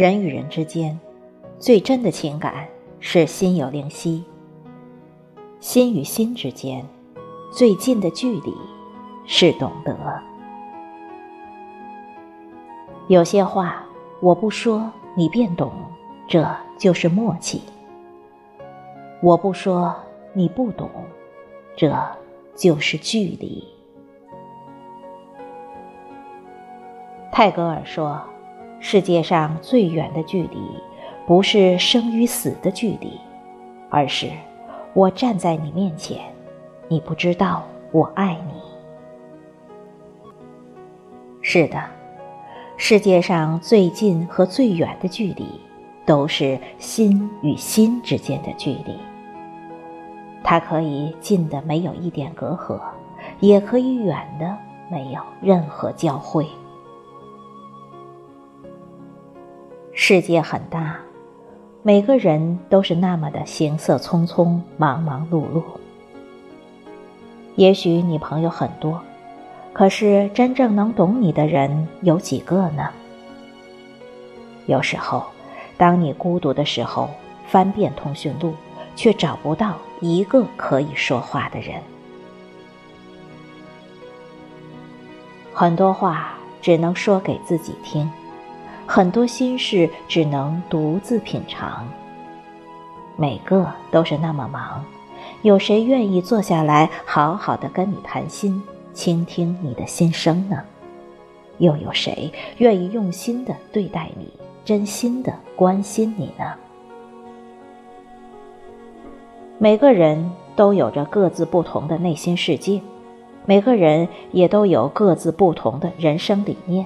人与人之间，最真的情感是心有灵犀；心与心之间，最近的距离是懂得。有些话我不说，你便懂，这就是默契；我不说，你不懂，这就是距离。泰戈尔说。世界上最远的距离，不是生与死的距离，而是我站在你面前，你不知道我爱你。是的，世界上最近和最远的距离，都是心与心之间的距离。它可以近的没有一点隔阂，也可以远的没有任何交汇。世界很大，每个人都是那么的行色匆匆、忙忙碌碌。也许你朋友很多，可是真正能懂你的人有几个呢？有时候，当你孤独的时候，翻遍通讯录，却找不到一个可以说话的人。很多话只能说给自己听。很多心事只能独自品尝。每个都是那么忙，有谁愿意坐下来好好的跟你谈心，倾听你的心声呢？又有谁愿意用心的对待你，真心的关心你呢？每个人都有着各自不同的内心世界，每个人也都有各自不同的人生理念。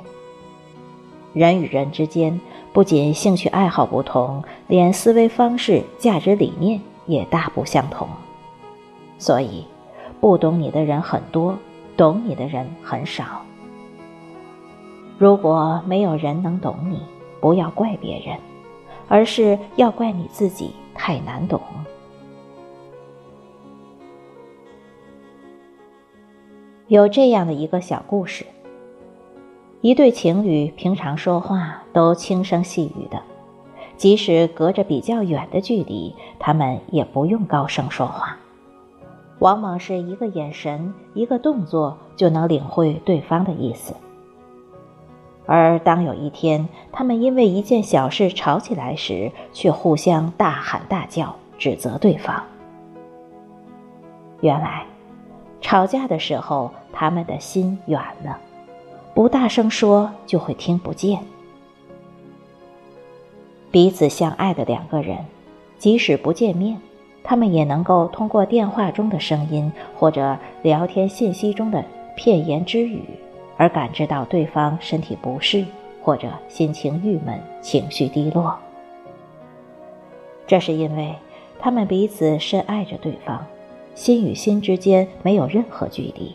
人与人之间，不仅兴趣爱好不同，连思维方式、价值理念也大不相同。所以，不懂你的人很多，懂你的人很少。如果没有人能懂你，不要怪别人，而是要怪你自己太难懂。有这样的一个小故事。一对情侣平常说话都轻声细语的，即使隔着比较远的距离，他们也不用高声说话，往往是一个眼神、一个动作就能领会对方的意思。而当有一天他们因为一件小事吵起来时，却互相大喊大叫，指责对方。原来，吵架的时候他们的心远了。不大声说，就会听不见。彼此相爱的两个人，即使不见面，他们也能够通过电话中的声音或者聊天信息中的片言之语，而感知到对方身体不适或者心情郁闷、情绪低落。这是因为他们彼此深爱着对方，心与心之间没有任何距离，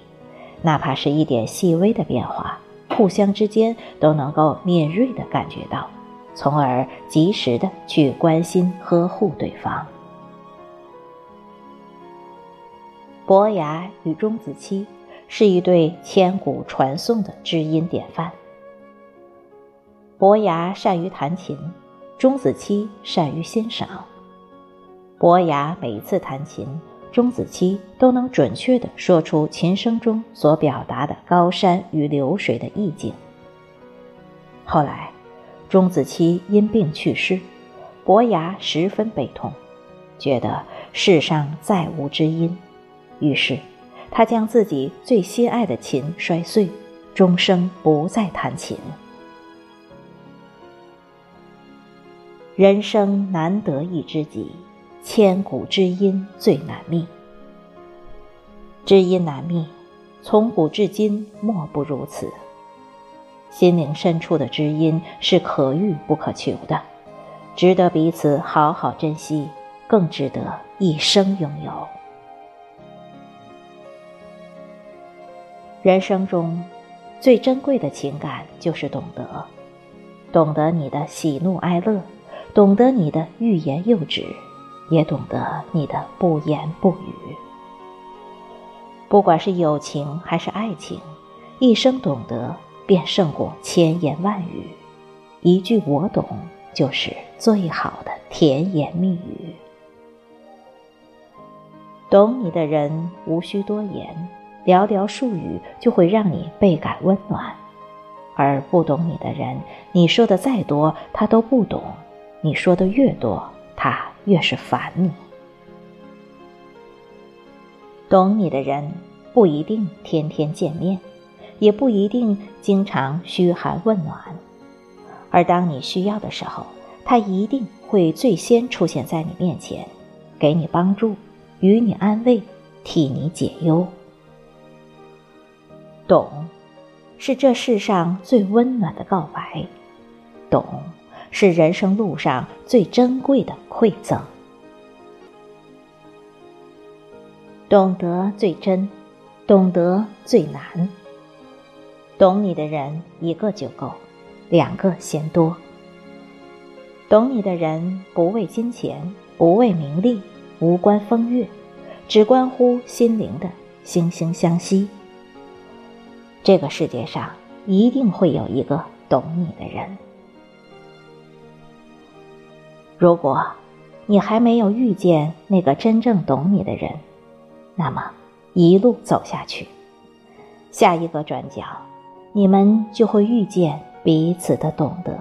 哪怕是一点细微的变化。互相之间都能够敏锐的感觉到，从而及时的去关心呵护对方。伯牙与钟子期是一对千古传颂的知音典范。伯牙善于弹琴，钟子期善于欣赏。伯牙每次弹琴。钟子期都能准确地说出琴声中所表达的高山与流水的意境。后来，钟子期因病去世，伯牙十分悲痛，觉得世上再无知音，于是他将自己最心爱的琴摔碎，终生不再弹琴。人生难得一知己。千古知音最难觅，知音难觅，从古至今莫不如此。心灵深处的知音是可遇不可求的，值得彼此好好珍惜，更值得一生拥有。人生中最珍贵的情感就是懂得，懂得你的喜怒哀乐，懂得你的欲言又止。也懂得你的不言不语，不管是友情还是爱情，一生懂得便胜过千言万语。一句“我懂”，就是最好的甜言蜜语。懂你的人无需多言，寥寥数语就会让你倍感温暖；而不懂你的人，你说的再多，他都不懂；你说的越多，他越是烦你。懂你的人不一定天天见面，也不一定经常嘘寒问暖，而当你需要的时候，他一定会最先出现在你面前，给你帮助。与你安慰，替你解忧。懂，是这世上最温暖的告白；懂，是人生路上最珍贵的馈赠。懂得最真，懂得最难。懂你的人一个就够，两个嫌多。懂你的人不为金钱，不为名利。无关风月，只关乎心灵的惺惺相惜。这个世界上一定会有一个懂你的人。如果你还没有遇见那个真正懂你的人，那么一路走下去，下一个转角，你们就会遇见彼此的懂得。